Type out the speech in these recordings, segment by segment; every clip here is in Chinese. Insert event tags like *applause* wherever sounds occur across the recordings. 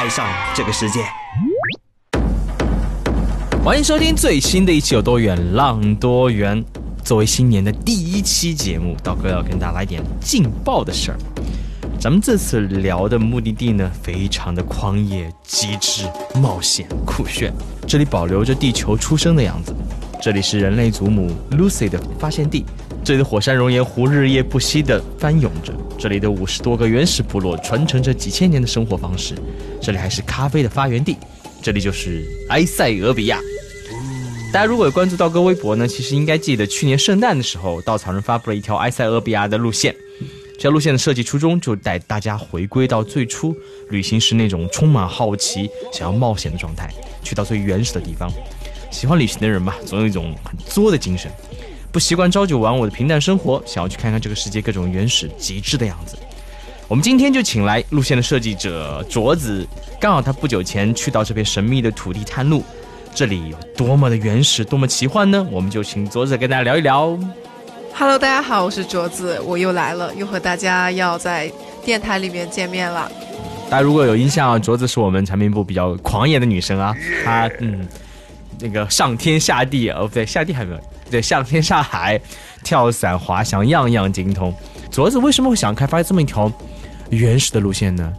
爱上这个世界。欢迎收听最新的一期《有多远浪多远》。作为新年的第一期节目，道哥要跟大家来点劲爆的事儿。咱们这次聊的目的地呢，非常的狂野、极致、冒险、酷炫。这里保留着地球出生的样子，这里是人类祖母 Lucy 的发现地，这里的火山熔岩湖日夜不息地翻涌着，这里的五十多个原始部落传承着几千年的生活方式，这里还是咖啡的发源地，这里就是埃塞俄比亚。大家如果有关注道哥微博呢，其实应该记得去年圣诞的时候，稻草人发布了一条埃塞俄比亚的路线。这条路线的设计初衷就带大家回归到最初旅行时那种充满好奇、想要冒险的状态，去到最原始的地方。喜欢旅行的人嘛，总有一种很作的精神，不习惯朝九晚五的平淡生活，想要去看看这个世界各种原始极致的样子。我们今天就请来路线的设计者卓子，刚好他不久前去到这片神秘的土地探路。这里有多么的原始，多么奇幻呢？我们就请卓子跟大家聊一聊。Hello，大家好，我是卓子，我又来了，又和大家要在电台里面见面了。大家如果有印象，卓子是我们产品部比较狂野的女生啊，她嗯，那个上天下地哦，不对，下地还没有，对，上天下海，跳伞滑翔样样精通。卓子为什么会想开发这么一条原始的路线呢？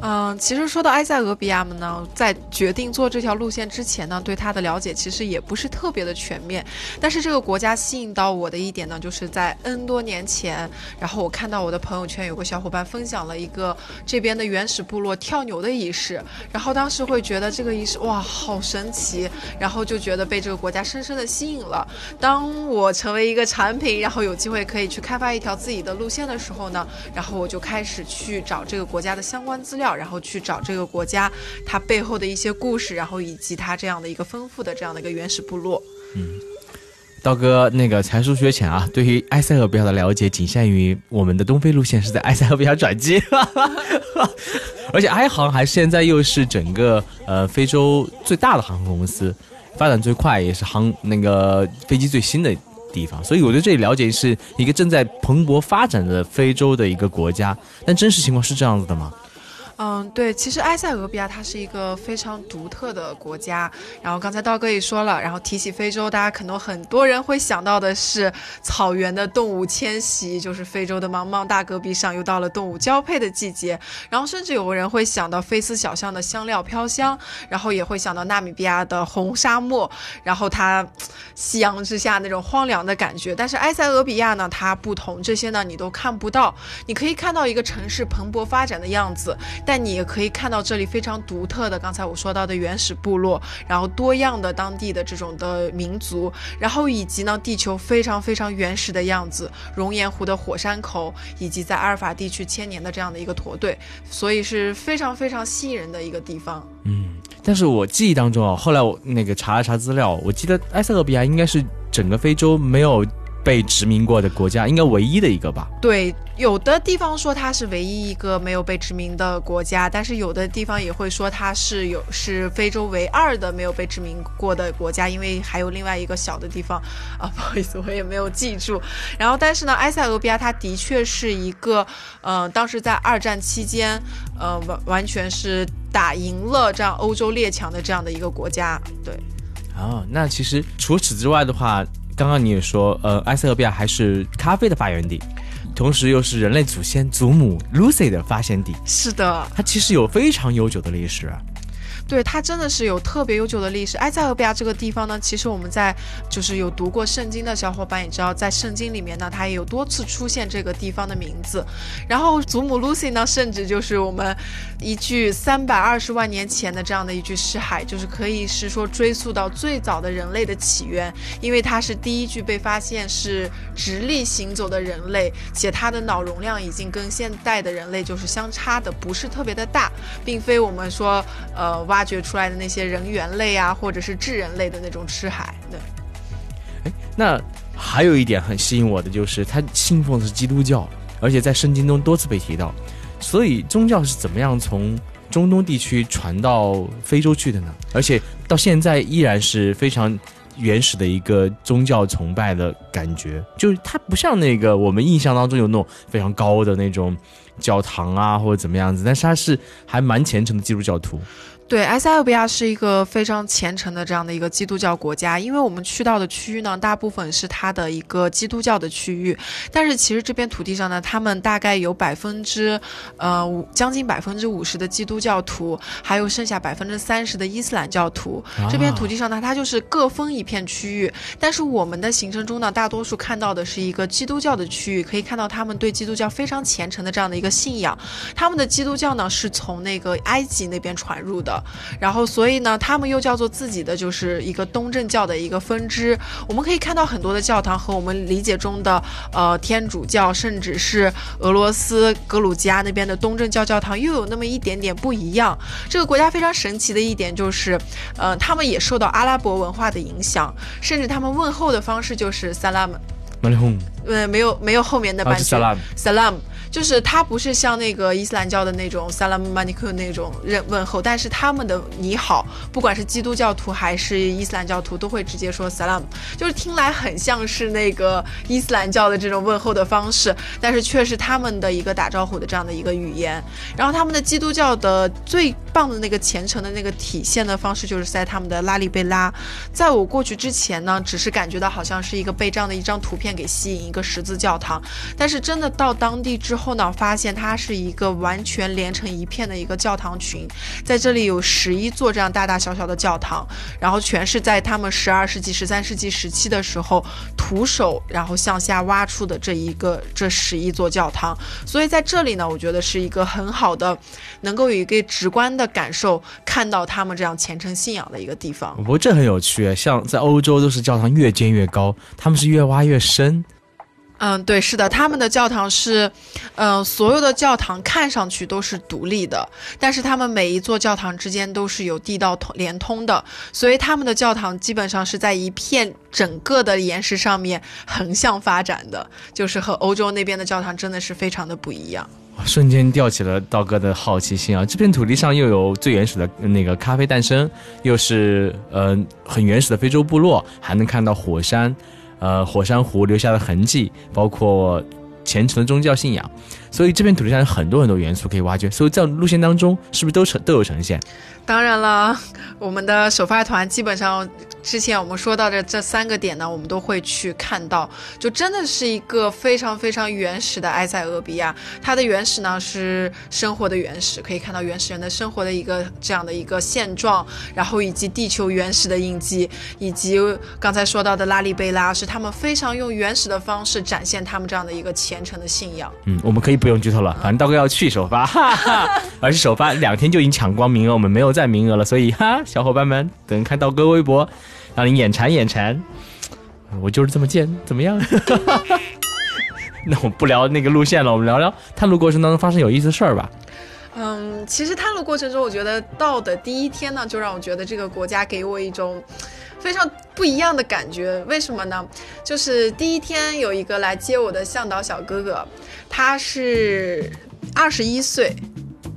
嗯，其实说到埃塞俄比亚呢，在决定做这条路线之前呢，对它的了解其实也不是特别的全面。但是这个国家吸引到我的一点呢，就是在 N 多年前，然后我看到我的朋友圈有个小伙伴分享了一个这边的原始部落跳牛的仪式，然后当时会觉得这个仪式哇好神奇，然后就觉得被这个国家深深的吸引了。当我成为一个产品，然后有机会可以去开发一条自己的路线的时候呢，然后我就开始去找这个国家的相关资料。然后去找这个国家它背后的一些故事，然后以及它这样的一个丰富的这样的一个原始部落。嗯，刀哥那个才疏学浅啊，对于埃塞俄比亚的了解仅限于我们的东非路线是在埃塞俄比亚转机，*laughs* 而且埃航还现在又是整个呃非洲最大的航空公司，发展最快也是航那个飞机最新的地方，所以我对这里了解是一个正在蓬勃发展的非洲的一个国家，但真实情况是这样子的吗？嗯，对，其实埃塞俄比亚它是一个非常独特的国家。然后刚才道哥也说了，然后提起非洲，大家可能很多人会想到的是草原的动物迁徙，就是非洲的茫茫大戈壁上又到了动物交配的季节。然后甚至有个人会想到菲斯小巷的香料飘香，然后也会想到纳米比亚的红沙漠，然后它夕阳之下那种荒凉的感觉。但是埃塞俄比亚呢，它不同，这些呢你都看不到。你可以看到一个城市蓬勃发展的样子。但你也可以看到这里非常独特的，刚才我说到的原始部落，然后多样的当地的这种的民族，然后以及呢地球非常非常原始的样子，熔岩湖的火山口，以及在阿尔法地区千年的这样的一个驼队，所以是非常非常吸引人的一个地方。嗯，但是我记忆当中啊，后来我那个查了查资料，我记得埃塞俄比亚应该是整个非洲没有。被殖民过的国家，应该唯一的一个吧？对，有的地方说它是唯一一个没有被殖民的国家，但是有的地方也会说它是有是非洲唯二的没有被殖民过的国家，因为还有另外一个小的地方啊，不好意思，我也没有记住。然后，但是呢，埃塞俄比亚它的确是一个，呃，当时在二战期间，呃，完完全是打赢了这样欧洲列强的这样的一个国家。对，哦，那其实除此之外的话。刚刚你也说，呃，埃塞俄比亚还是咖啡的发源地，同时又是人类祖先祖母 Lucy 的发现地。是的，它其实有非常悠久的历史。对，它真的是有特别悠久的历史。埃塞俄比亚这个地方呢，其实我们在就是有读过圣经的小伙伴也知道，在圣经里面呢，它也有多次出现这个地方的名字。然后祖母 Lucy 呢，甚至就是我们一句三百二十万年前的这样的一句诗海，就是可以是说追溯到最早的人类的起源，因为它是第一具被发现是直立行走的人类，且它的脑容量已经跟现代的人类就是相差的不是特别的大，并非我们说呃挖掘出来的那些人猿类啊，或者是智人类的那种吃海。对，哎，那还有一点很吸引我的就是，他信奉的是基督教，而且在圣经中多次被提到。所以宗教是怎么样从中东地区传到非洲去的呢？而且到现在依然是非常原始的一个宗教崇拜的感觉，就是它不像那个我们印象当中有那种非常高的那种教堂啊或者怎么样子，但是他是还蛮虔诚的基督教徒。对，埃塞俄比亚是一个非常虔诚的这样的一个基督教国家，因为我们去到的区域呢，大部分是它的一个基督教的区域，但是其实这片土地上呢，他们大概有百分之，呃，五将近百分之五十的基督教徒，还有剩下百分之三十的伊斯兰教徒。这片土地上呢，它就是各分一片区域，但是我们的行程中呢，大多数看到的是一个基督教的区域，可以看到他们对基督教非常虔诚的这样的一个信仰。他们的基督教呢，是从那个埃及那边传入的。然后，所以呢，他们又叫做自己的就是一个东正教的一个分支。我们可以看到很多的教堂和我们理解中的呃天主教，甚至是俄罗斯格鲁吉亚那边的东正教教堂，又有那么一点点不一样。这个国家非常神奇的一点就是，呃，他们也受到阿拉伯文化的影响，甚至他们问候的方式就是 salam，嗯，没有没有后面的半句 salam。就是他不是像那个伊斯兰教的那种 salam m a n i k 那种认问候，但是他们的你好，不管是基督教徒还是伊斯兰教徒，都会直接说 salam，就是听来很像是那个伊斯兰教的这种问候的方式，但是却是他们的一个打招呼的这样的一个语言。然后他们的基督教的最棒的那个虔诚的那个体现的方式，就是在他们的拉里贝拉。在我过去之前呢，只是感觉到好像是一个被这样的一张图片给吸引，一个十字教堂，但是真的到当地之后呢，发现它是一个完全连成一片的一个教堂群，在这里有十一座这样大大小小的教堂，然后全是在他们十二世纪、十三世纪时期的时候徒手然后向下挖出的这一个这十一座教堂，所以在这里呢，我觉得是一个很好的，能够有一个直观的感受，看到他们这样虔诚信仰的一个地方。不过这很有趣，像在欧洲都是教堂越建越高，他们是越挖越深。嗯，对，是的，他们的教堂是，嗯，所有的教堂看上去都是独立的，但是他们每一座教堂之间都是有地道通连通的，所以他们的教堂基本上是在一片整个的岩石上面横向发展的，就是和欧洲那边的教堂真的是非常的不一样。瞬间吊起了道哥的好奇心啊！这片土地上又有最原始的那个咖啡诞生，又是呃很原始的非洲部落，还能看到火山。呃，火山湖留下的痕迹，包括虔诚的宗教信仰，所以这片土地上有很多很多元素可以挖掘。所以在路线当中，是不是都呈都有呈现？当然了，我们的首发团基本上之前我们说到的这三个点呢，我们都会去看到，就真的是一个非常非常原始的埃塞俄比亚。它的原始呢是生活的原始，可以看到原始人的生活的一个这样的一个现状，然后以及地球原始的印记，以及刚才说到的拉里贝拉，是他们非常用原始的方式展现他们这样的一个虔诚的信仰。嗯，我们可以不用剧透了，反正刀哥要去首发，哈哈，而且首发两天就已经抢光名额，我们没有。在名额了，所以哈，小伙伴们等看到哥微博，让你眼馋眼馋。我就是这么贱，怎么样？*laughs* 那我不聊那个路线了，我们聊聊探路过程当中发生有意思的事儿吧。嗯，其实探路过程中，我觉得到的第一天呢，就让我觉得这个国家给我一种非常不一样的感觉。为什么呢？就是第一天有一个来接我的向导小哥哥，他是二十一岁。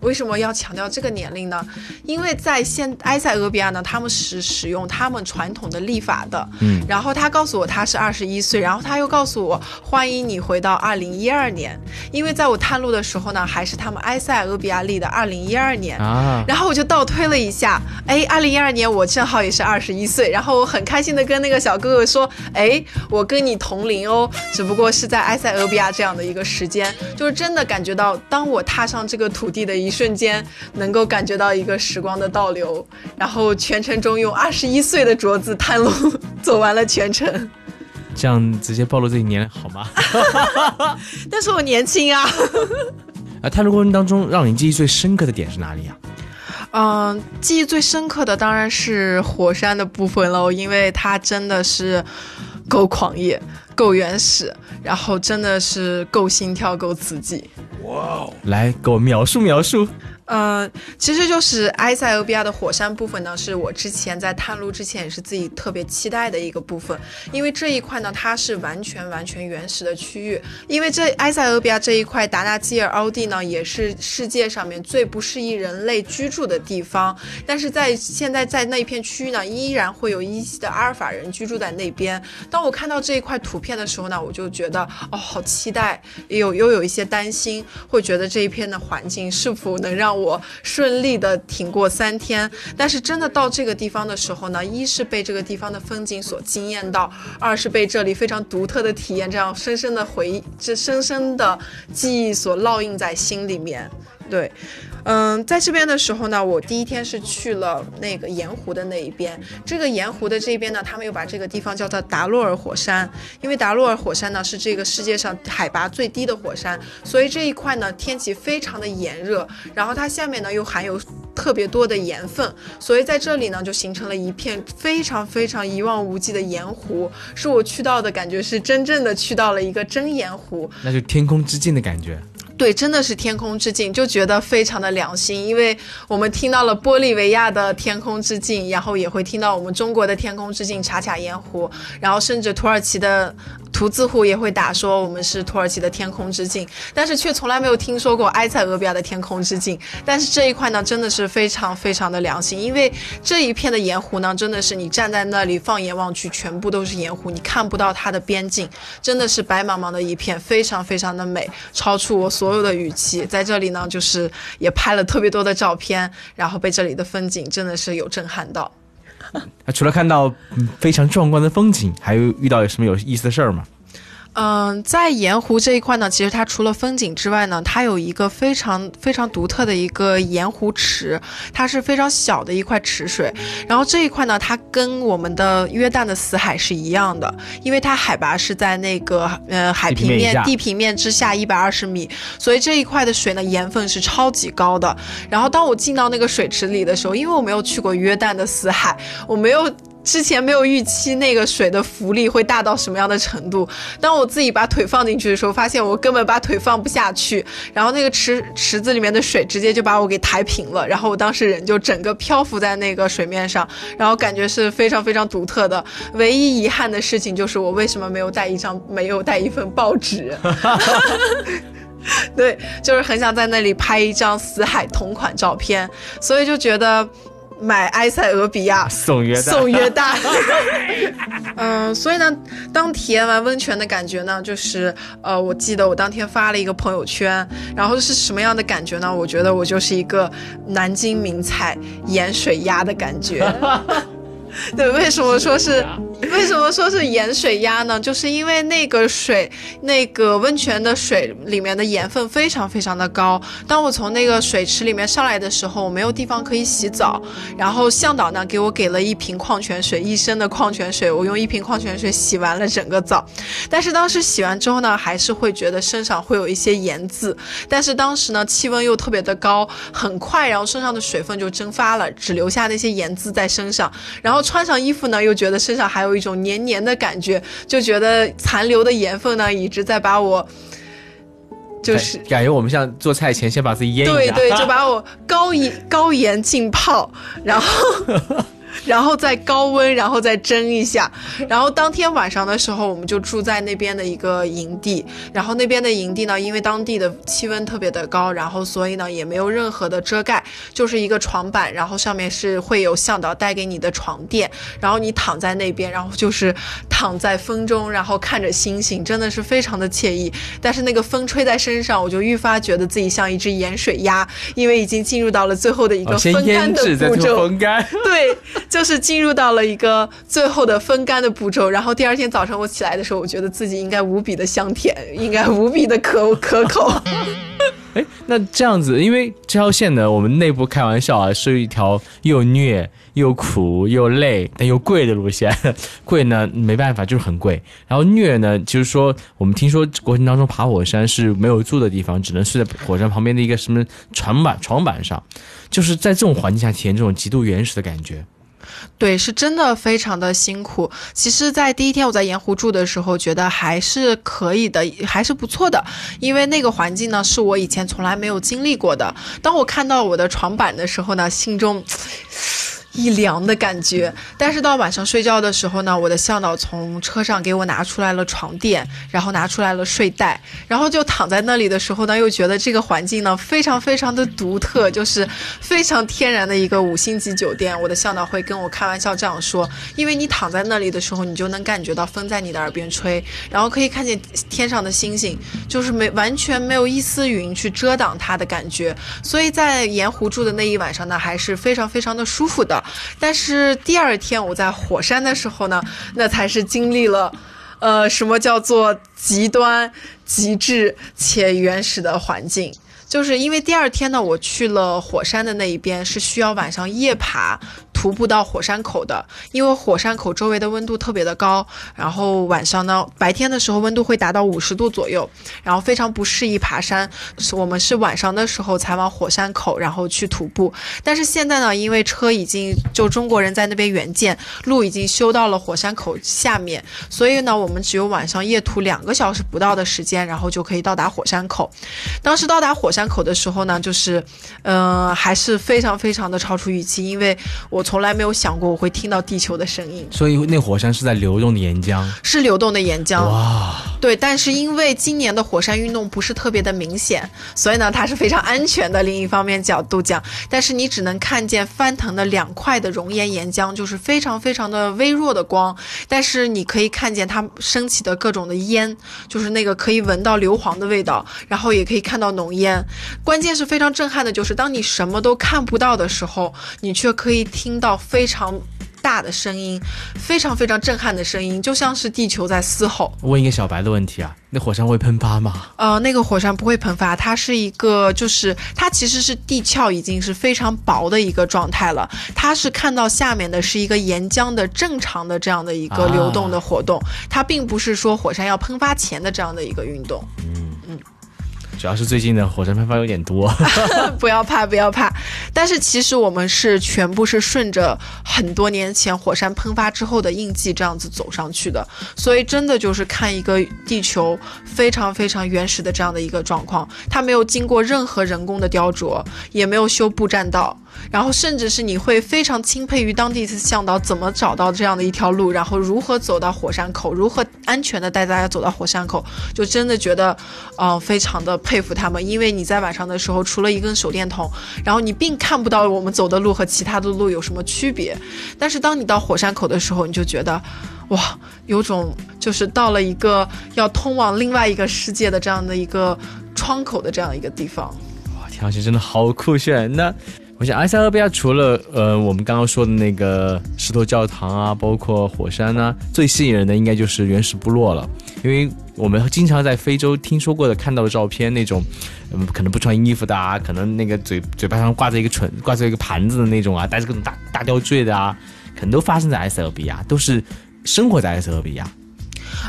为什么要强调这个年龄呢？因为在现埃塞俄比亚呢，他们是使用他们传统的历法的。嗯，然后他告诉我他是二十一岁，然后他又告诉我欢迎你回到二零一二年，因为在我探路的时候呢，还是他们埃塞俄比亚历的二零一二年啊。然后我就倒推了一下，哎，二零一二年我正好也是二十一岁，然后我很开心的跟那个小哥哥说，哎，我跟你同龄哦，只不过是在埃塞俄比亚这样的一个时间，就是真的感觉到，当我踏上这个土地的一。瞬间能够感觉到一个时光的倒流，然后全程中用二十一岁的镯子探路 *laughs* 走完了全程。这样直接暴露自己年龄好吗？*laughs* 但是我年轻啊。啊，*laughs* 探路过程当中让你记忆最深刻的点是哪里啊？嗯，记忆最深刻的当然是火山的部分喽，因为它真的是够狂野、够原始，然后真的是够心跳、够刺激。哇哦！来给我描述描述。嗯，其实就是埃塞俄比亚的火山部分呢，是我之前在探路之前也是自己特别期待的一个部分，因为这一块呢，它是完全完全原始的区域，因为这埃塞俄比亚这一块达纳基尔凹地呢，也是世界上面最不适宜人类居住的地方，但是在现在在那一片区域呢，依然会有一些的阿尔法人居住在那边。当我看到这一块图片的时候呢，我就觉得哦，好期待，有又有一些担心，会觉得这一片的环境是否能让我我顺利的挺过三天，但是真的到这个地方的时候呢，一是被这个地方的风景所惊艳到，二是被这里非常独特的体验，这样深深的回忆，这深深的记忆所烙印在心里面。对，嗯，在这边的时候呢，我第一天是去了那个盐湖的那一边。这个盐湖的这边呢，他们又把这个地方叫做达洛尔火山，因为达洛尔火山呢是这个世界上海拔最低的火山，所以这一块呢天气非常的炎热，然后它下面呢又含有特别多的盐分，所以在这里呢就形成了一片非常非常一望无际的盐湖，是我去到的感觉是真正的去到了一个真盐湖，那就天空之镜的感觉。对，真的是天空之镜，就觉得非常的良心，因为我们听到了玻利维亚的天空之镜，然后也会听到我们中国的天空之镜茶卡盐湖，然后甚至土耳其的图字湖也会打说我们是土耳其的天空之镜，但是却从来没有听说过埃塞俄比亚的天空之镜。但是这一块呢，真的是非常非常的良心，因为这一片的盐湖呢，真的是你站在那里放眼望去，全部都是盐湖，你看不到它的边境，真的是白茫茫的一片，非常非常的美，超出我所。所有的语气在这里呢，就是也拍了特别多的照片，然后被这里的风景真的是有震撼到。*laughs* 除了看到非常壮观的风景，还有遇到有什么有意思的事儿吗？嗯，在盐湖这一块呢，其实它除了风景之外呢，它有一个非常非常独特的一个盐湖池，它是非常小的一块池水。然后这一块呢，它跟我们的约旦的死海是一样的，因为它海拔是在那个呃海平面地平面之下一百二十米，所以这一块的水呢盐分是超级高的。然后当我进到那个水池里的时候，因为我没有去过约旦的死海，我没有。之前没有预期那个水的浮力会大到什么样的程度。当我自己把腿放进去的时候，发现我根本把腿放不下去。然后那个池池子里面的水直接就把我给抬平了。然后我当时人就整个漂浮在那个水面上，然后感觉是非常非常独特的。唯一遗憾的事情就是我为什么没有带一张没有带一份 *laughs* 报纸？*laughs* 对，就是很想在那里拍一张死海同款照片，所以就觉得。买埃塞俄比亚送约送约旦，*laughs* 嗯，所以呢，当体验完温泉的感觉呢，就是呃，我记得我当天发了一个朋友圈，然后是什么样的感觉呢？我觉得我就是一个南京名菜盐水鸭的感觉。*laughs* 对，为什么说是 *laughs* 为什么说是盐水鸭呢？就是因为那个水，那个温泉的水里面的盐分非常非常的高。当我从那个水池里面上来的时候，我没有地方可以洗澡，然后向导呢给我给了一瓶矿泉水，一升的矿泉水，我用一瓶矿泉水洗完了整个澡。但是当时洗完之后呢，还是会觉得身上会有一些盐渍。但是当时呢，气温又特别的高，很快，然后身上的水分就蒸发了，只留下那些盐渍在身上，然后。穿上衣服呢，又觉得身上还有一种黏黏的感觉，就觉得残留的盐分呢一直在把我，就是感觉我们像做菜前先把自己腌一下，对对，就把我高盐 *laughs* 高盐浸泡，然后。然后再高温，然后再蒸一下。然后当天晚上的时候，我们就住在那边的一个营地。然后那边的营地呢，因为当地的气温特别的高，然后所以呢也没有任何的遮盖，就是一个床板，然后上面是会有向导带给你的床垫。然后你躺在那边，然后就是躺在风中，然后看着星星，真的是非常的惬意。但是那个风吹在身上，我就愈发觉得自己像一只盐水鸭，因为已经进入到了最后的一个风干的步骤。风干，*laughs* 对。就是进入到了一个最后的风干的步骤，然后第二天早上我起来的时候，我觉得自己应该无比的香甜，应该无比的可可口。*laughs* 哎，那这样子，因为这条线呢，我们内部开玩笑啊，是一条又虐又苦又累但又贵的路线。*laughs* 贵呢，没办法，就是很贵。然后虐呢，就是说，我们听说过程当中爬火山是没有住的地方，只能睡在火山旁边的一个什么床板床板上，就是在这种环境下体验这种极度原始的感觉。对，是真的非常的辛苦。其实，在第一天我在盐湖住的时候，觉得还是可以的，还是不错的。因为那个环境呢，是我以前从来没有经历过的。当我看到我的床板的时候呢，心中。一凉的感觉，但是到晚上睡觉的时候呢，我的向导从车上给我拿出来了床垫，然后拿出来了睡袋，然后就躺在那里的时候呢，又觉得这个环境呢非常非常的独特，就是非常天然的一个五星级酒店。我的向导会跟我开玩笑这样说，因为你躺在那里的时候，你就能感觉到风在你的耳边吹，然后可以看见天上的星星，就是没完全没有一丝云去遮挡它的感觉，所以在盐湖住的那一晚上呢，还是非常非常的舒服的。但是第二天我在火山的时候呢，那才是经历了，呃，什么叫做极端、极致且原始的环境。就是因为第二天呢，我去了火山的那一边，是需要晚上夜爬。徒步到火山口的，因为火山口周围的温度特别的高，然后晚上呢，白天的时候温度会达到五十度左右，然后非常不适宜爬山。我们是晚上的时候才往火山口，然后去徒步。但是现在呢，因为车已经就中国人在那边援建，路已经修到了火山口下面，所以呢，我们只有晚上夜途两个小时不到的时间，然后就可以到达火山口。当时到达火山口的时候呢，就是，嗯，还是非常非常的超出预期，因为我。从来没有想过我会听到地球的声音，所以那火山是在流动的岩浆，是流动的岩浆。哇，对，但是因为今年的火山运动不是特别的明显，所以呢，它是非常安全的。另一方面角度讲，但是你只能看见翻腾的两块的熔岩岩浆，就是非常非常的微弱的光，但是你可以看见它升起的各种的烟，就是那个可以闻到硫磺的味道，然后也可以看到浓烟。关键是非常震撼的，就是当你什么都看不到的时候，你却可以听。到非常大的声音，非常非常震撼的声音，就像是地球在嘶吼。问一个小白的问题啊，那火山会喷发吗？呃，那个火山不会喷发，它是一个，就是它其实是地壳已经是非常薄的一个状态了。它是看到下面的是一个岩浆的正常的这样的一个流动的活动，它并不是说火山要喷发前的这样的一个运动。嗯嗯。主要是最近的火山喷发有点多，*laughs* 不要怕，不要怕。但是其实我们是全部是顺着很多年前火山喷发之后的印记这样子走上去的，所以真的就是看一个地球非常非常原始的这样的一个状况，它没有经过任何人工的雕琢，也没有修步栈道。然后，甚至是你会非常钦佩于当地的向导怎么找到这样的一条路，然后如何走到火山口，如何安全的带大家走到火山口，就真的觉得，嗯，非常的佩服他们。因为你在晚上的时候，除了一根手电筒，然后你并看不到我们走的路和其他的路有什么区别。但是当你到火山口的时候，你就觉得，哇，有种就是到了一个要通往另外一个世界的这样的一个窗口的这样一个地方。哇，听上去真的好酷炫！那。我想埃塞俄比亚除了呃我们刚刚说的那个石头教堂啊，包括火山呢，最吸引人的应该就是原始部落了。因为我们经常在非洲听说过的、看到的照片，那种嗯可能不穿衣服的啊，可能那个嘴嘴巴上挂着一个唇、挂着一个盘子的那种啊，带着各种大大吊坠的啊，可能都发生在埃塞俄比亚，都是生活在埃塞俄比亚。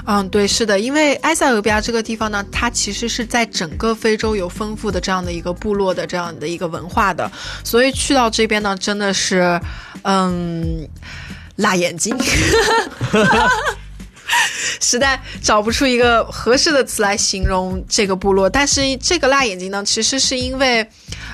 嗯，对，是的，因为埃塞俄比亚这个地方呢，它其实是在整个非洲有丰富的这样的一个部落的这样的一个文化的，所以去到这边呢，真的是，嗯，辣眼睛，*laughs* *laughs* 实在找不出一个合适的词来形容这个部落。但是这个辣眼睛呢，其实是因为，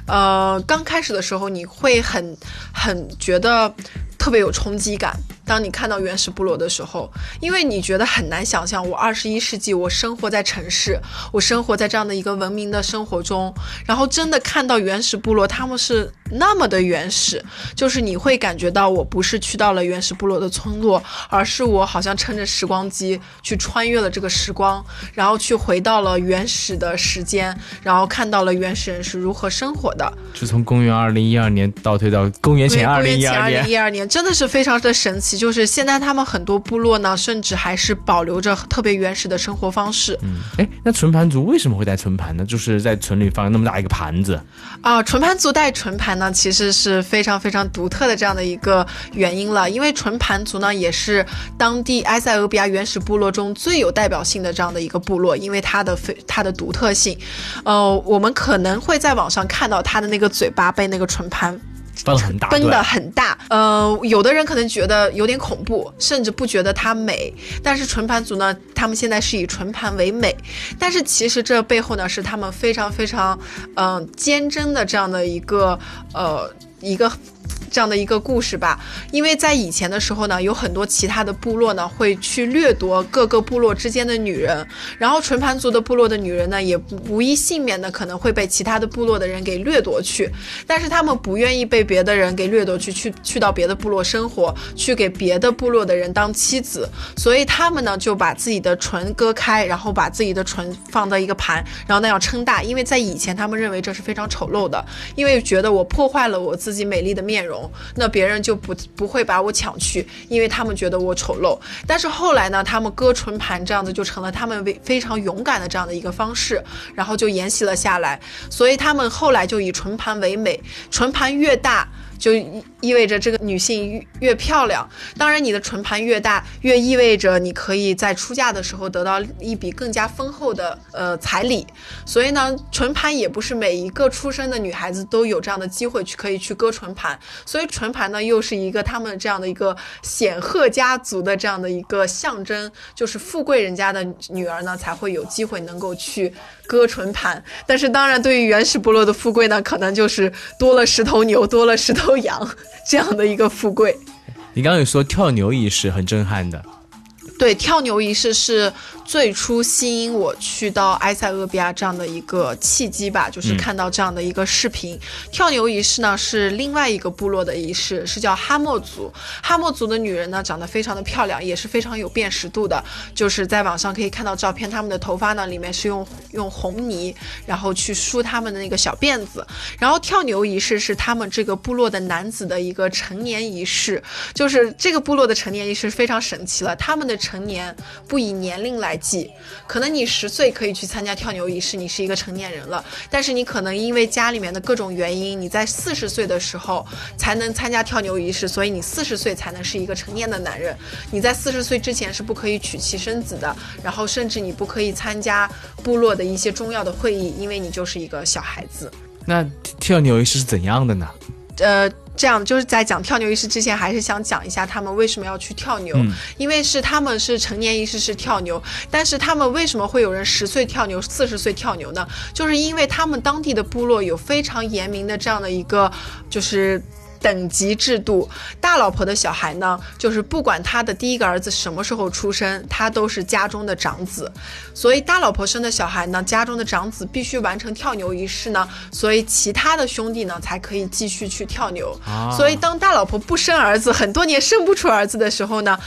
呃，刚开始的时候你会很很觉得特别有冲击感。当你看到原始部落的时候，因为你觉得很难想象，我二十一世纪我生活在城市，我生活在这样的一个文明的生活中，然后真的看到原始部落，他们是那么的原始，就是你会感觉到我不是去到了原始部落的村落，而是我好像乘着时光机去穿越了这个时光，然后去回到了原始的时间，然后看到了原始人是如何生活的。就从公元二零一二年倒退到公元前二零一二年，真的是非常的神奇。系，就是现在他们很多部落呢，甚至还是保留着特别原始的生活方式。嗯，哎，那纯盘族为什么会带纯盘呢？就是在村里放那么大一个盘子啊。纯盘族带纯盘呢，其实是非常非常独特的这样的一个原因了。因为纯盘族呢，也是当地埃塞俄比亚原始部落中最有代表性的这样的一个部落，因为它的非它的独特性。呃，我们可能会在网上看到它的那个嘴巴被那个纯盘。分很大，分的很大。呃，有的人可能觉得有点恐怖，甚至不觉得它美。但是纯盘族呢，他们现在是以纯盘为美。但是其实这背后呢，是他们非常非常嗯坚贞的这样的一个呃一个。这样的一个故事吧，因为在以前的时候呢，有很多其他的部落呢会去掠夺各个部落之间的女人，然后纯盘族的部落的女人呢也无一幸免的可能会被其他的部落的人给掠夺去，但是他们不愿意被别的人给掠夺去，去去到别的部落生活，去给别的部落的人当妻子，所以他们呢就把自己的唇割开，然后把自己的唇放在一个盘，然后那样撑大，因为在以前他们认为这是非常丑陋的，因为觉得我破坏了我自己美丽的面容。那别人就不不会把我抢去，因为他们觉得我丑陋。但是后来呢，他们割唇盘这样子就成了他们为非常勇敢的这样的一个方式，然后就沿袭了下来。所以他们后来就以唇盘为美，唇盘越大。就意味着这个女性越漂亮，当然你的唇盘越大，越意味着你可以在出嫁的时候得到一笔更加丰厚的呃彩礼。所以呢，唇盘也不是每一个出生的女孩子都有这样的机会去可以去割唇盘。所以唇盘呢，又是一个他们这样的一个显赫家族的这样的一个象征，就是富贵人家的女儿呢才会有机会能够去割唇盘。但是当然，对于原始部落的富贵呢，可能就是多了十头牛，多了十头。羊这样的一个富贵，你刚刚有说跳牛仪式很震撼的，对，跳牛仪式是。最初吸引我去到埃塞俄比亚这样的一个契机吧，就是看到这样的一个视频。跳牛仪式呢是另外一个部落的仪式，是叫哈莫族。哈莫族的女人呢长得非常的漂亮，也是非常有辨识度的。就是在网上可以看到照片，她们的头发呢里面是用用红泥，然后去梳她们的那个小辫子。然后跳牛仪式是他们这个部落的男子的一个成年仪式，就是这个部落的成年仪式非常神奇了。他们的成年不以年龄来。计，可能你十岁可以去参加跳牛仪式，你是一个成年人了。但是你可能因为家里面的各种原因，你在四十岁的时候才能参加跳牛仪式，所以你四十岁才能是一个成年的男人。你在四十岁之前是不可以娶妻生子的，然后甚至你不可以参加部落的一些重要的会议，因为你就是一个小孩子。那跳牛仪式是怎样的呢？呃。这样就是在讲跳牛仪式之前，还是想讲一下他们为什么要去跳牛，因为是他们是成年仪式是跳牛，但是他们为什么会有人十岁跳牛、四十岁跳牛呢？就是因为他们当地的部落有非常严明的这样的一个就是。等级制度，大老婆的小孩呢，就是不管他的第一个儿子什么时候出生，他都是家中的长子。所以大老婆生的小孩呢，家中的长子必须完成跳牛仪式呢，所以其他的兄弟呢才可以继续去跳牛。所以当大老婆不生儿子，很多年生不出儿子的时候呢。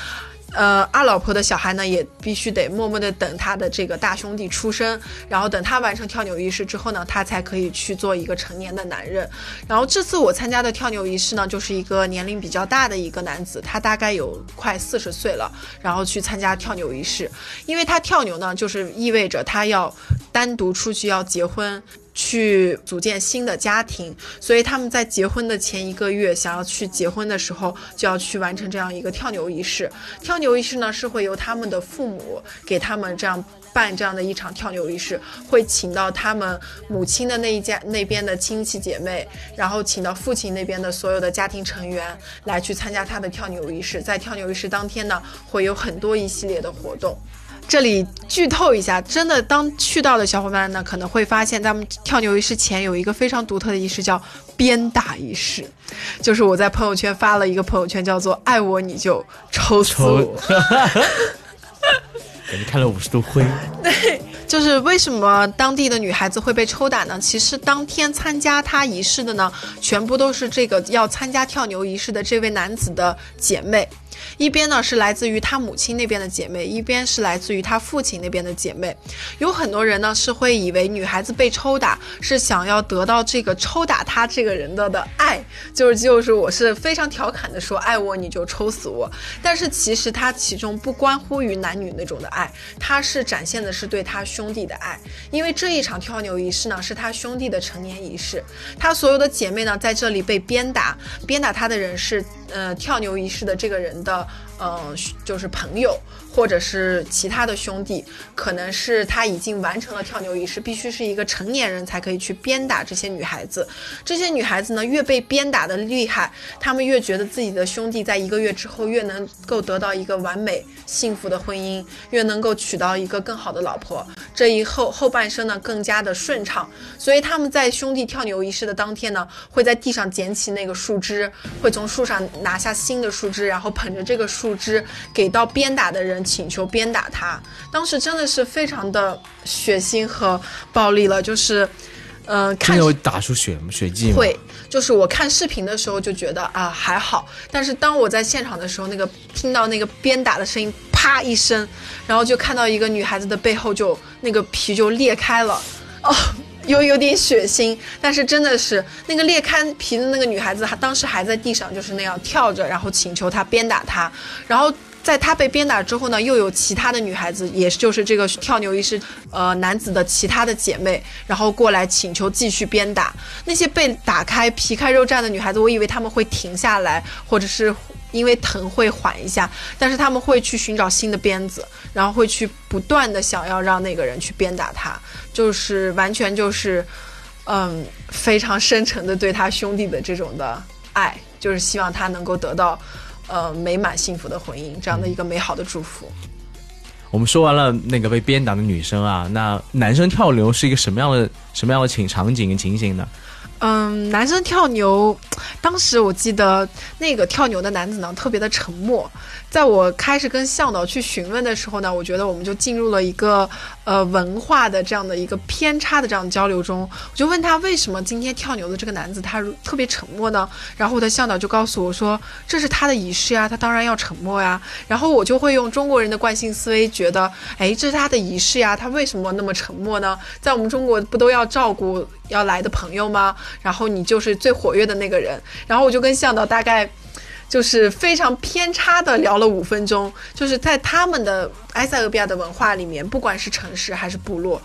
呃，二老婆的小孩呢，也必须得默默的等他的这个大兄弟出生，然后等他完成跳牛仪式之后呢，他才可以去做一个成年的男人。然后这次我参加的跳牛仪式呢，就是一个年龄比较大的一个男子，他大概有快四十岁了，然后去参加跳牛仪式，因为他跳牛呢，就是意味着他要单独出去要结婚。去组建新的家庭，所以他们在结婚的前一个月，想要去结婚的时候，就要去完成这样一个跳牛仪式。跳牛仪式呢，是会由他们的父母给他们这样办这样的一场跳牛仪式，会请到他们母亲的那一家那边的亲戚姐妹，然后请到父亲那边的所有的家庭成员来去参加他的跳牛仪式。在跳牛仪式当天呢，会有很多一系列的活动。这里剧透一下，真的，当去到的小伙伴呢，可能会发现，咱们跳牛仪式前有一个非常独特的仪式，叫鞭打仪式。就是我在朋友圈发了一个朋友圈，叫做“爱我你就抽死我”。*laughs* 感觉开了五十度灰。*laughs* 对，就是为什么当地的女孩子会被抽打呢？其实当天参加她仪式的呢，全部都是这个要参加跳牛仪式的这位男子的姐妹。一边呢是来自于他母亲那边的姐妹，一边是来自于他父亲那边的姐妹。有很多人呢是会以为女孩子被抽打是想要得到这个抽打她这个人的的爱，就是就是我是非常调侃的说爱我你就抽死我。但是其实他其中不关乎于男女那种的爱，他是展现的是对他兄弟的爱，因为这一场跳牛仪式呢是他兄弟的成年仪式，他所有的姐妹呢在这里被鞭打，鞭打他的人是。呃，跳牛仪式的这个人的，呃，就是朋友。或者是其他的兄弟，可能是他已经完成了跳牛仪式，必须是一个成年人才可以去鞭打这些女孩子。这些女孩子呢，越被鞭打的厉害，她们越觉得自己的兄弟在一个月之后越能够得到一个完美幸福的婚姻，越能够娶到一个更好的老婆，这一后后半生呢更加的顺畅。所以他们在兄弟跳牛仪式的当天呢，会在地上捡起那个树枝，会从树上拿下新的树枝，然后捧着这个树枝给到鞭打的人。请求鞭打他，当时真的是非常的血腥和暴力了，就是，嗯，看有打出血血迹会，就是我看视频的时候就觉得啊还好，但是当我在现场的时候，那个听到那个鞭打的声音，啪一声，然后就看到一个女孩子的背后就那个皮就裂开了，哦，有有点血腥，但是真的是那个裂开皮的那个女孩子，她当时还在地上就是那样跳着，然后请求他鞭打她，然后。在他被鞭打之后呢，又有其他的女孩子，也就是这个跳牛仪式，呃，男子的其他的姐妹，然后过来请求继续鞭打那些被打开皮开肉绽的女孩子。我以为他们会停下来，或者是因为疼会缓一下，但是他们会去寻找新的鞭子，然后会去不断的想要让那个人去鞭打他，就是完全就是，嗯，非常深沉的对他兄弟的这种的爱，就是希望他能够得到。呃，美满幸福的婚姻，这样的一个美好的祝福。我们说完了那个被鞭打的女生啊，那男生跳牛是一个什么样的什么样的情场景跟情形呢？嗯，男生跳牛，当时我记得那个跳牛的男子呢，特别的沉默。在我开始跟向导去询问的时候呢，我觉得我们就进入了一个呃文化的这样的一个偏差的这样交流中。我就问他为什么今天跳牛的这个男子他特别沉默呢？然后我的向导就告诉我说，这是他的仪式呀，他当然要沉默呀。然后我就会用中国人的惯性思维觉得，哎，这是他的仪式呀，他为什么那么沉默呢？在我们中国不都要照顾要来的朋友吗？然后你就是最活跃的那个人。然后我就跟向导大概。就是非常偏差的聊了五分钟，就是在他们的埃塞俄比亚的文化里面，不管是城市还是部落，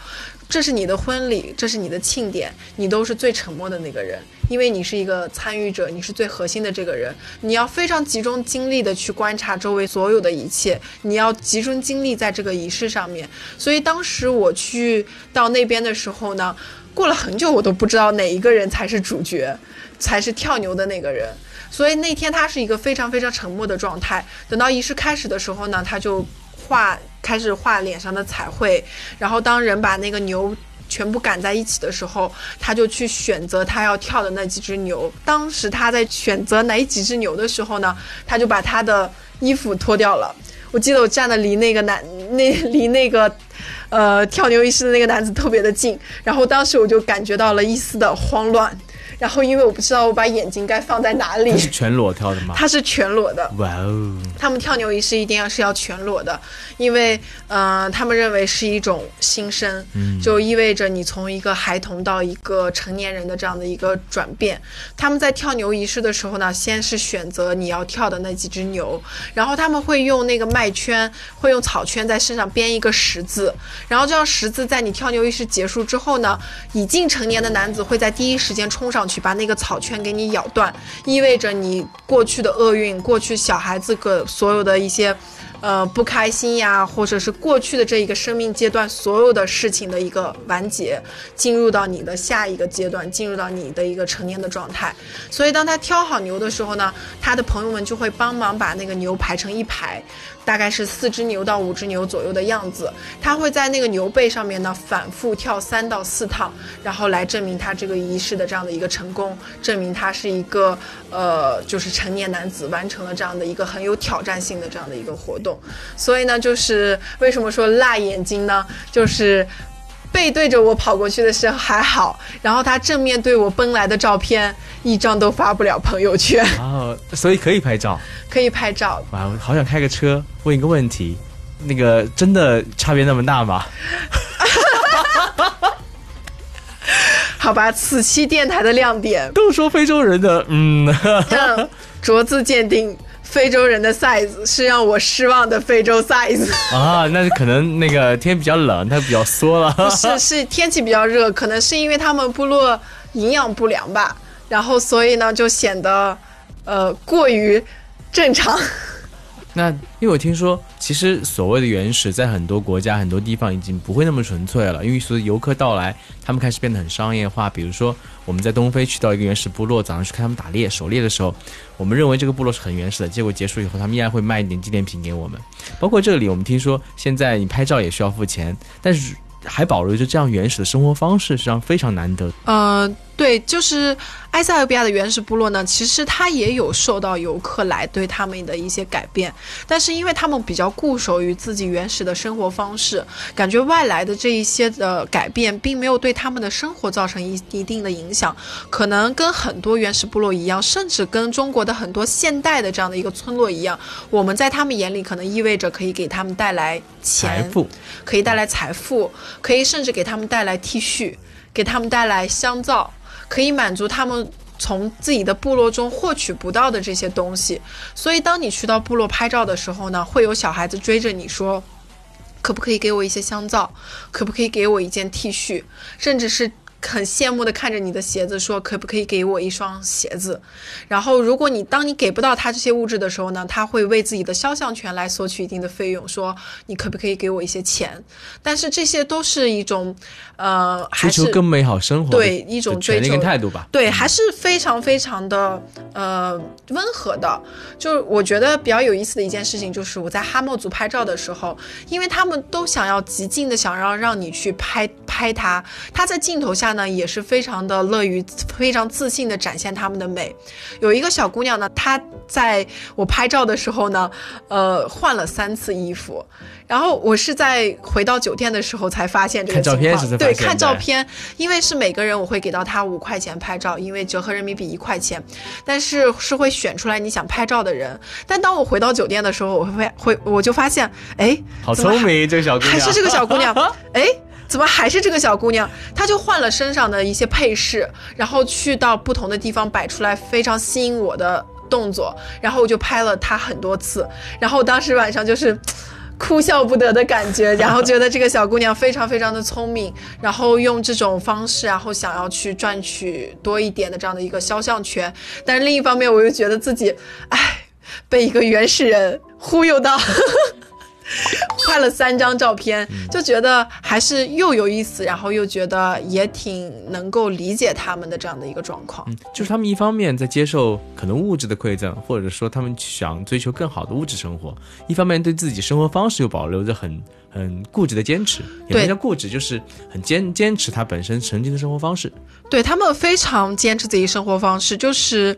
这是你的婚礼，这是你的庆典，你都是最沉默的那个人，因为你是一个参与者，你是最核心的这个人，你要非常集中精力的去观察周围所有的一切，你要集中精力在这个仪式上面。所以当时我去到那边的时候呢，过了很久，我都不知道哪一个人才是主角，才是跳牛的那个人。所以那天他是一个非常非常沉默的状态。等到仪式开始的时候呢，他就画开始画脸上的彩绘。然后当人把那个牛全部赶在一起的时候，他就去选择他要跳的那几只牛。当时他在选择哪几只牛的时候呢，他就把他的衣服脱掉了。我记得我站的离那个男那离那个呃跳牛仪式的那个男子特别的近，然后当时我就感觉到了一丝的慌乱。然后，因为我不知道我把眼睛该放在哪里。他是全裸跳的吗？*laughs* 他是全裸的。哇哦！他们跳牛仪式一定要是要全裸的，因为，呃，他们认为是一种新生，就意味着你从一个孩童到一个成年人的这样的一个转变。他们在跳牛仪式的时候呢，先是选择你要跳的那几只牛，然后他们会用那个麦圈，会用草圈在身上编一个十字，然后这样十字在你跳牛仪式结束之后呢，已经成年的男子会在第一时间冲上。去把那个草圈给你咬断，意味着你过去的厄运，过去小孩子个所有的一些，呃不开心呀，或者是过去的这一个生命阶段所有的事情的一个完结，进入到你的下一个阶段，进入到你的一个成年的状态。所以当他挑好牛的时候呢，他的朋友们就会帮忙把那个牛排成一排。大概是四只牛到五只牛左右的样子，他会在那个牛背上面呢反复跳三到四趟，然后来证明他这个仪式的这样的一个成功，证明他是一个呃就是成年男子完成了这样的一个很有挑战性的这样的一个活动。所以呢，就是为什么说辣眼睛呢？就是。背对着我跑过去的时候还好，然后他正面对我奔来的照片一张都发不了朋友圈。哦，所以可以拍照。可以拍照。哇，我好想开个车。问一个问题，那个真的差别那么大吗？*laughs* 好吧，此期电台的亮点都说非洲人的，嗯，镯子鉴定非洲人的 size 是让我失望的非洲 size 啊，那可能那个天比较冷，它比较缩了。不是，是天气比较热，可能是因为他们部落营养不良吧，然后所以呢就显得呃过于正常。那因为我听说，其实所谓的原始，在很多国家、很多地方已经不会那么纯粹了，因为随着游客到来，他们开始变得很商业化。比如说，我们在东非去到一个原始部落，早上去看他们打猎、狩猎的时候，我们认为这个部落是很原始的，结果结束以后，他们依然会卖一点纪念品给我们。包括这里，我们听说现在你拍照也需要付钱，但是还保留着这样原始的生活方式，实际上非常难得。呃，对，就是。埃塞俄比亚的原始部落呢，其实它也有受到游客来对他们的一些改变，但是因为他们比较固守于自己原始的生活方式，感觉外来的这一些的改变并没有对他们的生活造成一一定的影响，可能跟很多原始部落一样，甚至跟中国的很多现代的这样的一个村落一样，我们在他们眼里可能意味着可以给他们带来钱，可以带来财富，可以甚至给他们带来 T 恤，给他们带来香皂。可以满足他们从自己的部落中获取不到的这些东西，所以当你去到部落拍照的时候呢，会有小孩子追着你说：“可不可以给我一些香皂？可不可以给我一件 T 恤？甚至是。”很羡慕的看着你的鞋子，说可不可以给我一双鞋子？然后，如果你当你给不到他这些物质的时候呢，他会为自己的肖像权来索取一定的费用，说你可不可以给我一些钱？但是这些都是一种，呃，追求更美好生活对一种追求态度吧？对，还是非常非常的呃温和的。就我觉得比较有意思的一件事情，就是我在哈莫族拍照的时候，因为他们都想要极尽的想让让你去拍拍他，他在镜头下。呢也是非常的乐于非常自信的展现他们的美。有一个小姑娘呢，她在我拍照的时候呢，呃，换了三次衣服。然后我是在回到酒店的时候才发现这个情况。对，看照片，因为是每个人我会给到他五块钱拍照，因为折合人民币一块钱。但是是会选出来你想拍照的人。但当我回到酒店的时候，我会会我就发现，哎，好聪明，这个小姑娘还是这个小姑娘，*laughs* 哎。怎么还是这个小姑娘？她就换了身上的一些配饰，然后去到不同的地方摆出来非常吸引我的动作，然后我就拍了她很多次。然后当时晚上就是哭笑不得的感觉，然后觉得这个小姑娘非常非常的聪明，然后用这种方式，然后想要去赚取多一点的这样的一个肖像权。但是另一方面，我又觉得自己，哎，被一个原始人忽悠到。拍了三张照片，就觉得还是又有意思，然后又觉得也挺能够理解他们的这样的一个状况。就是他们一方面在接受可能物质的馈赠，或者说他们想追求更好的物质生活，一方面对自己生活方式又保留着很很固执的坚持。也不叫固执，就是很坚坚持他本身曾经的生活方式。对他们非常坚持自己生活方式，就是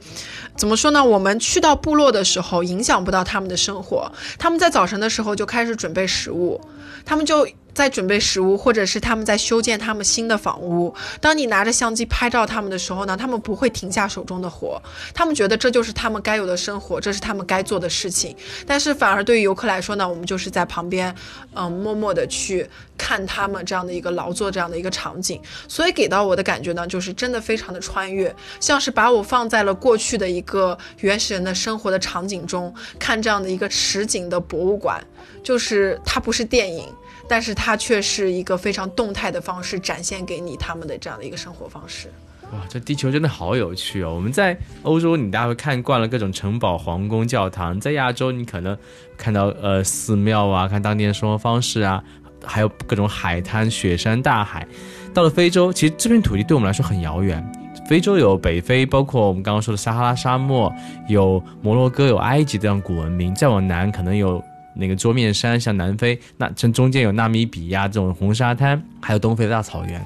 怎么说呢？我们去到部落的时候，影响不到他们的生活。他们在早晨的时候就开始准备食物，他们就。在准备食物，或者是他们在修建他们新的房屋。当你拿着相机拍照他们的时候呢，他们不会停下手中的活，他们觉得这就是他们该有的生活，这是他们该做的事情。但是反而对于游客来说呢，我们就是在旁边，嗯，默默的去看他们这样的一个劳作这样的一个场景。所以给到我的感觉呢，就是真的非常的穿越，像是把我放在了过去的一个原始人的生活的场景中，看这样的一个实景的博物馆，就是它不是电影。但是它却是一个非常动态的方式，展现给你他们的这样的一个生活方式。哇，这地球真的好有趣哦！我们在欧洲，你大家会看惯了各种城堡、皇宫、教堂；在亚洲，你可能看到呃寺庙啊，看当地的生活方式啊，还有各种海滩、雪山、大海。到了非洲，其实这片土地对我们来说很遥远。非洲有北非，包括我们刚刚说的撒哈拉沙漠，有摩洛哥，有埃及这样古文明；再往南，可能有。那个桌面山像南非，那正中间有纳米比亚这种红沙滩，还有东非的大草原。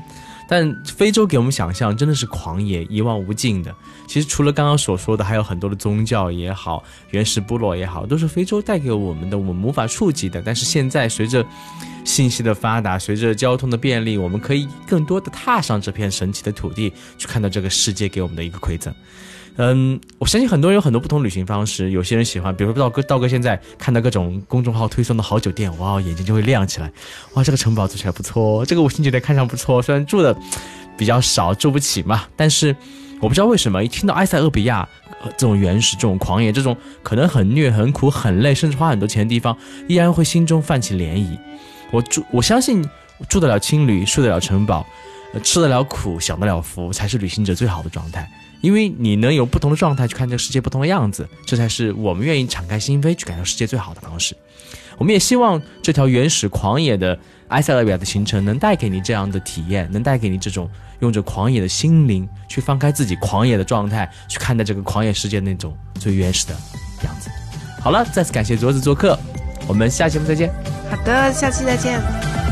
但非洲给我们想象真的是狂野、一望无尽的。其实除了刚刚所说的，还有很多的宗教也好、原始部落也好，都是非洲带给我们的，我们无法触及的。但是现在随着信息的发达，随着交通的便利，我们可以更多的踏上这片神奇的土地，去看到这个世界给我们的一个馈赠。嗯，我相信很多人有很多不同旅行方式。有些人喜欢，比如说道哥，道哥现在看到各种公众号推送的好酒店，哇，眼睛就会亮起来。哇，这个城堡做起来不错，这个五星酒店看上不错。虽然住的比较少，住不起嘛，但是我不知道为什么，一听到埃塞俄比亚这种原始、这种狂野、这种可能很虐、很苦、很累，甚至花很多钱的地方，依然会心中泛起涟漪。我住，我相信住得了青旅，睡得了城堡，吃得了苦，享得了福，才是旅行者最好的状态。因为你能有不同的状态去看这个世界不同的样子，这才是我们愿意敞开心扉去感受世界最好的方式。我们也希望这条原始狂野的埃塞俄比亚的行程能带给你这样的体验，能带给你这种用着狂野的心灵去放开自己狂野的状态，去看待这个狂野世界那种最原始的样子。好了，再次感谢卓子做客，我们下期节目再见。好的，下期再见。